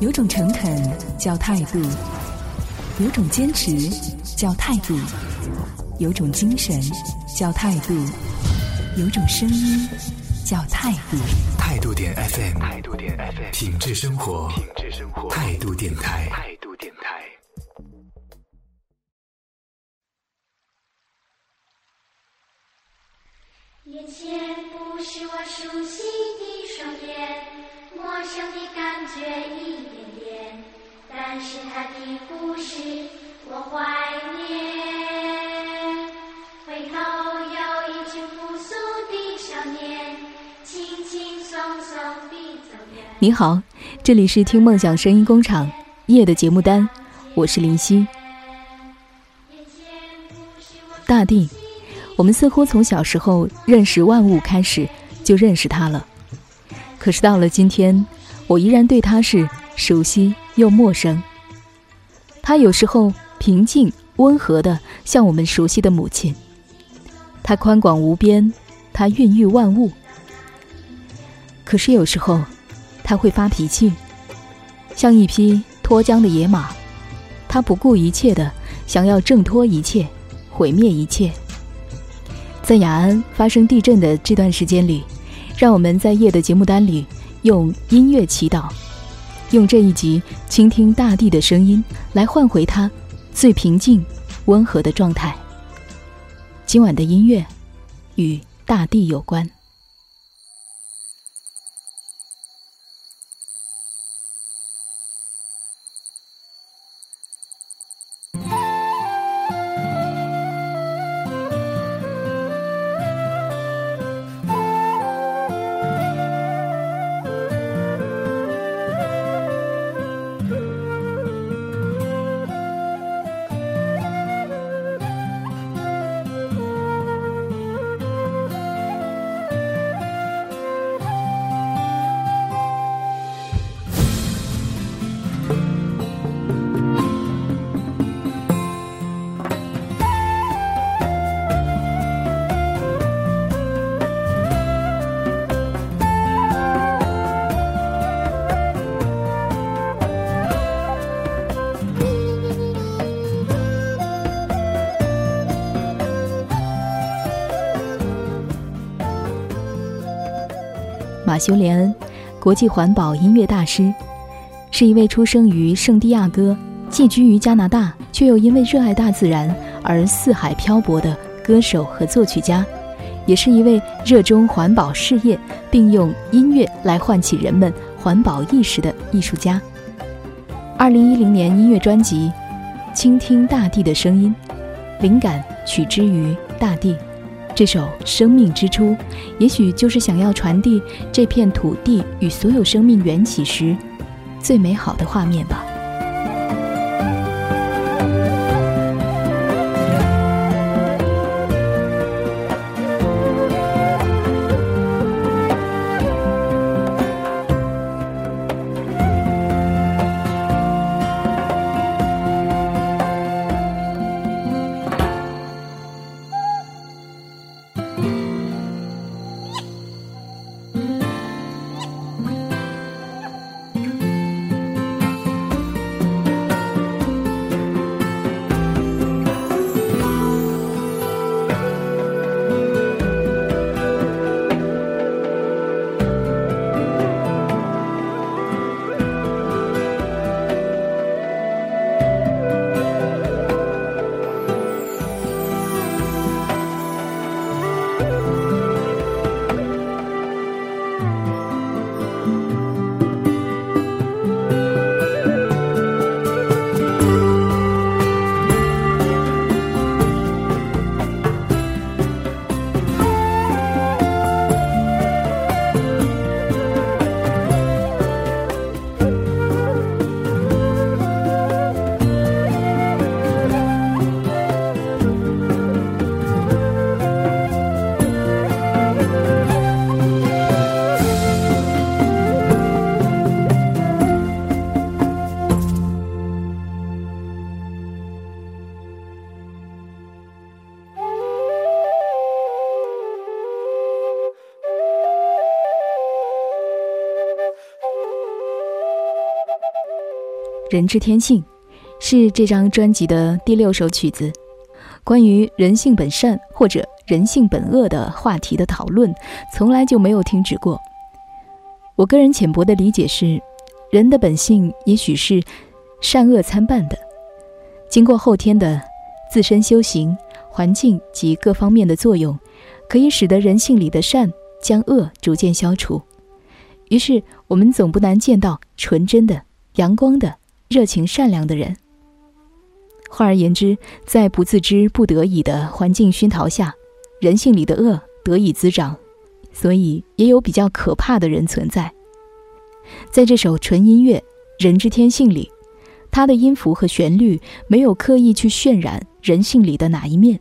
有种诚恳叫态度，有种坚持叫态度，有种精神叫态度，有种声音叫态度。态度点 FM，态度点 FM，品质生活，品质生活，态度电台，态度电台。眼前不是我熟悉的双眼，陌生的感觉一点点，但是他的故事我怀念。回头有一群朴素的少年，轻轻松松地走远。你好，这里是听梦想声音工厂夜的节目单，我是林夕。大地，我们似乎从小时候认识万物开始就认识它了，可是到了今天，我依然对它是熟悉又陌生。它有时候平静温和的像我们熟悉的母亲，它宽广无边，它孕育万物。可是有时候，他会发脾气，像一匹脱缰的野马，他不顾一切的想要挣脱一切，毁灭一切。在雅安发生地震的这段时间里，让我们在夜的节目单里用音乐祈祷，用这一集倾听大地的声音来换回它最平静、温和的状态。今晚的音乐与大地有关。马修·连恩，国际环保音乐大师，是一位出生于圣地亚哥、寄居于加拿大，却又因为热爱大自然而四海漂泊的歌手和作曲家，也是一位热衷环保事业，并用音乐来唤起人们环保意识的艺术家。二零一零年音乐专辑《倾听大地的声音》，灵感取之于大地。这首《生命之初》，也许就是想要传递这片土地与所有生命缘起时最美好的画面吧。人之天性》，是这张专辑的第六首曲子。关于人性本善或者人性本恶的话题的讨论，从来就没有停止过。我个人浅薄的理解是，人的本性也许是善恶参半的，经过后天的自身修行、环境及各方面的作用，可以使得人性里的善将恶逐渐消除。于是，我们总不难见到纯真的、阳光的、热情善良的人。换而言之，在不自知、不得已的环境熏陶下，人性里的恶得以滋长。所以，也有比较可怕的人存在。在这首纯音乐《人之天性》里，它的音符和旋律没有刻意去渲染人性里的哪一面，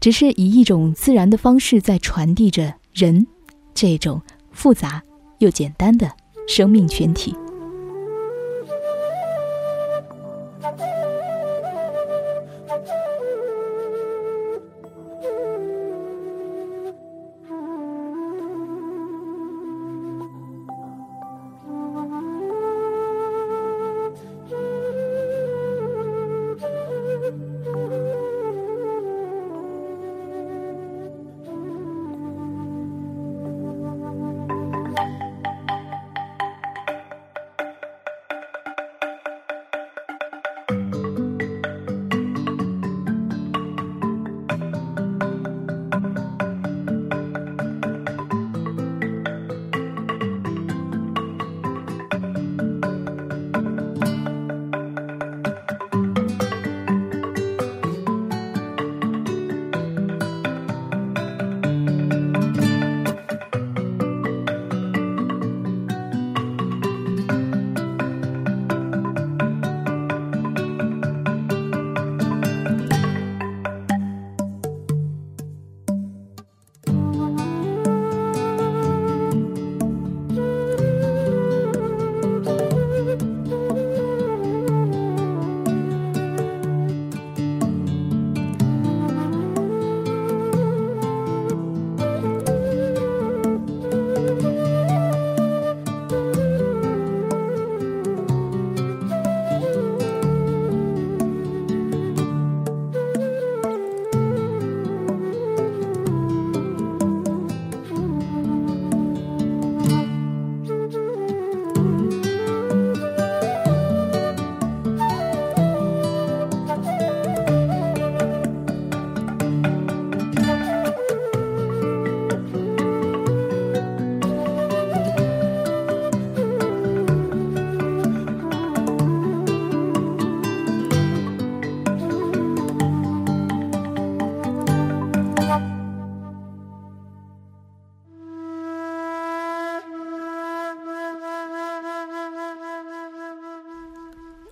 只是以一种自然的方式在传递着人这种复杂又简单的生命群体。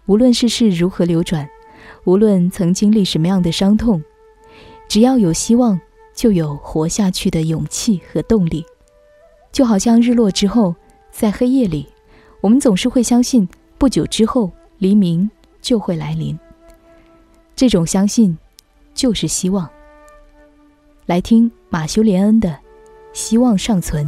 无论世事如何流转，无论曾经历什么样的伤痛，只要有希望，就有活下去的勇气和动力。就好像日落之后，在黑夜里，我们总是会相信，不久之后黎明就会来临。这种相信，就是希望。来听马修·连恩的《希望尚存》。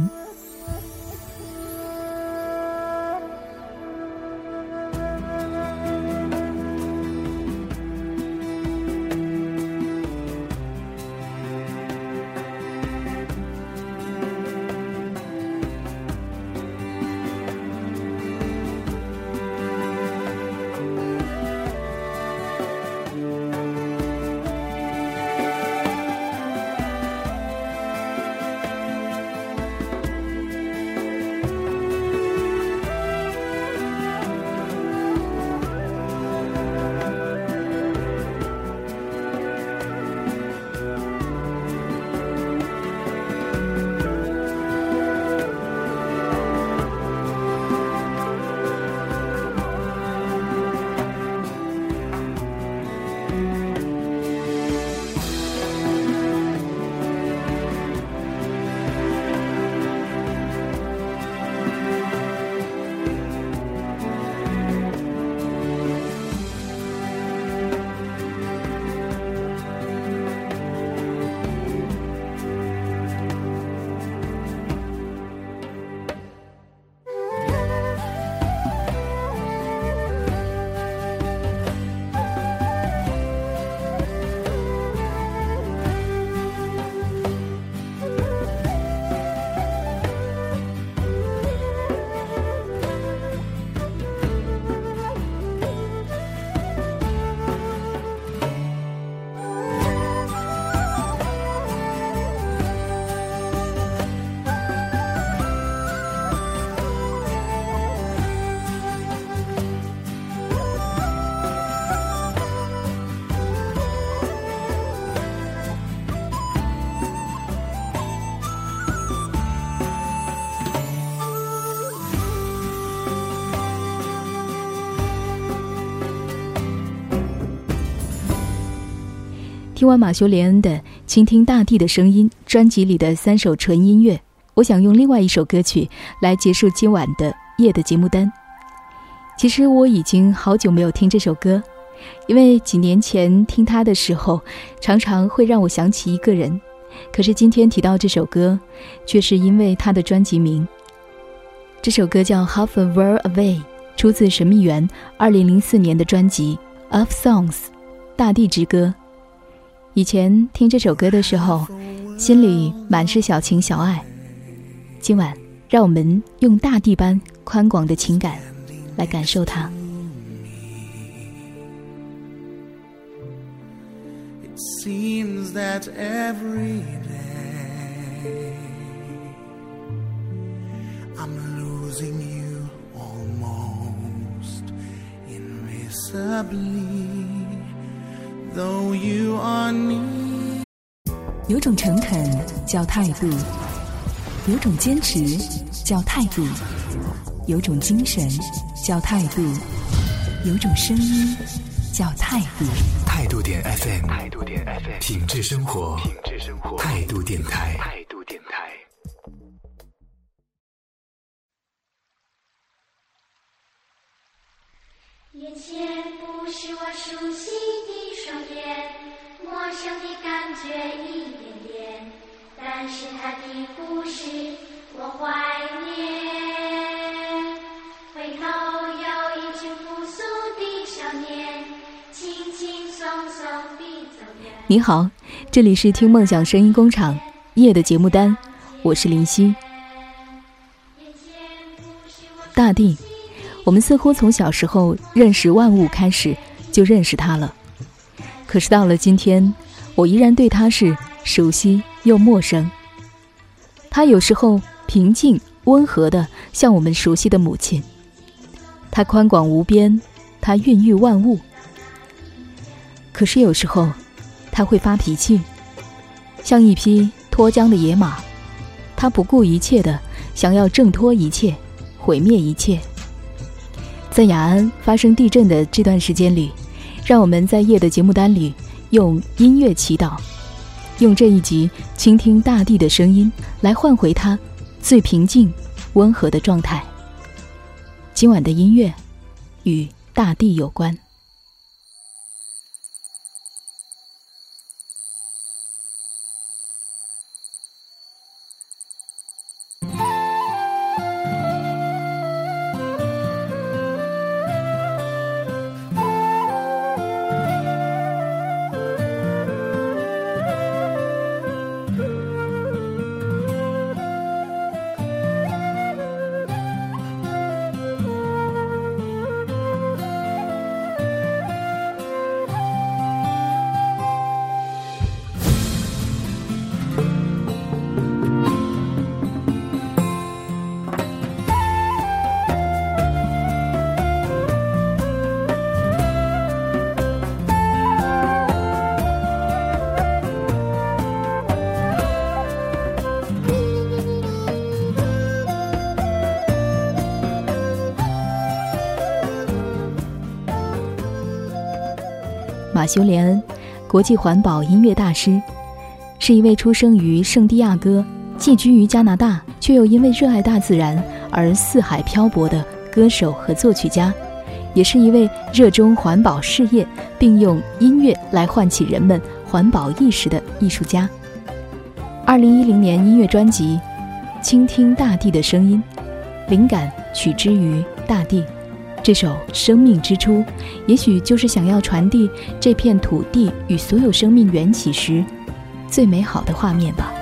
听完马修·连恩的《倾听大地的声音》专辑里的三首纯音乐，我想用另外一首歌曲来结束今晚的夜的节目单。其实我已经好久没有听这首歌，因为几年前听它的时候，常常会让我想起一个人。可是今天提到这首歌，却是因为它的专辑名。这首歌叫《Half a World Away》，出自神秘园2004年的专辑《Of Songs》，大地之歌。以前听这首歌的时候，心里满是小情小爱。今晚，让我们用大地般宽广的情感。来感受它。It seems that every day I'm losing you almost invisibly, though you are near. 有种诚恳叫态度，有种坚持叫态度，有种精神。叫态度，有种声音叫态度。态度点 FM，态度点 FM，品质生活，品质生活，态度电台，眼前不是我熟悉的双眼，陌生的感觉一点点，但是他的故事我怀念。回头有一群朴素的少年，轻轻松松地走远。你好，这里是听梦想声音工厂夜的节目单，我是林夕。大地，我们似乎从小时候认识万物开始就认识它了，可是到了今天，我依然对它是熟悉又陌生。它有时候平静温和的，像我们熟悉的母亲。它宽广无边，它孕育万物。可是有时候，它会发脾气，像一匹脱缰的野马，它不顾一切的想要挣脱一切，毁灭一切。在雅安发生地震的这段时间里，让我们在夜的节目单里用音乐祈祷，用这一集倾听大地的声音来换回它最平静、温和的状态。今晚的音乐与大地有关。修·连恩，国际环保音乐大师，是一位出生于圣地亚哥、寄居于加拿大，却又因为热爱大自然而四海漂泊的歌手和作曲家，也是一位热衷环保事业并用音乐来唤起人们环保意识的艺术家。二零一零年音乐专辑《倾听大地的声音》，灵感取之于大地。这首《生命之初》，也许就是想要传递这片土地与所有生命缘起时最美好的画面吧。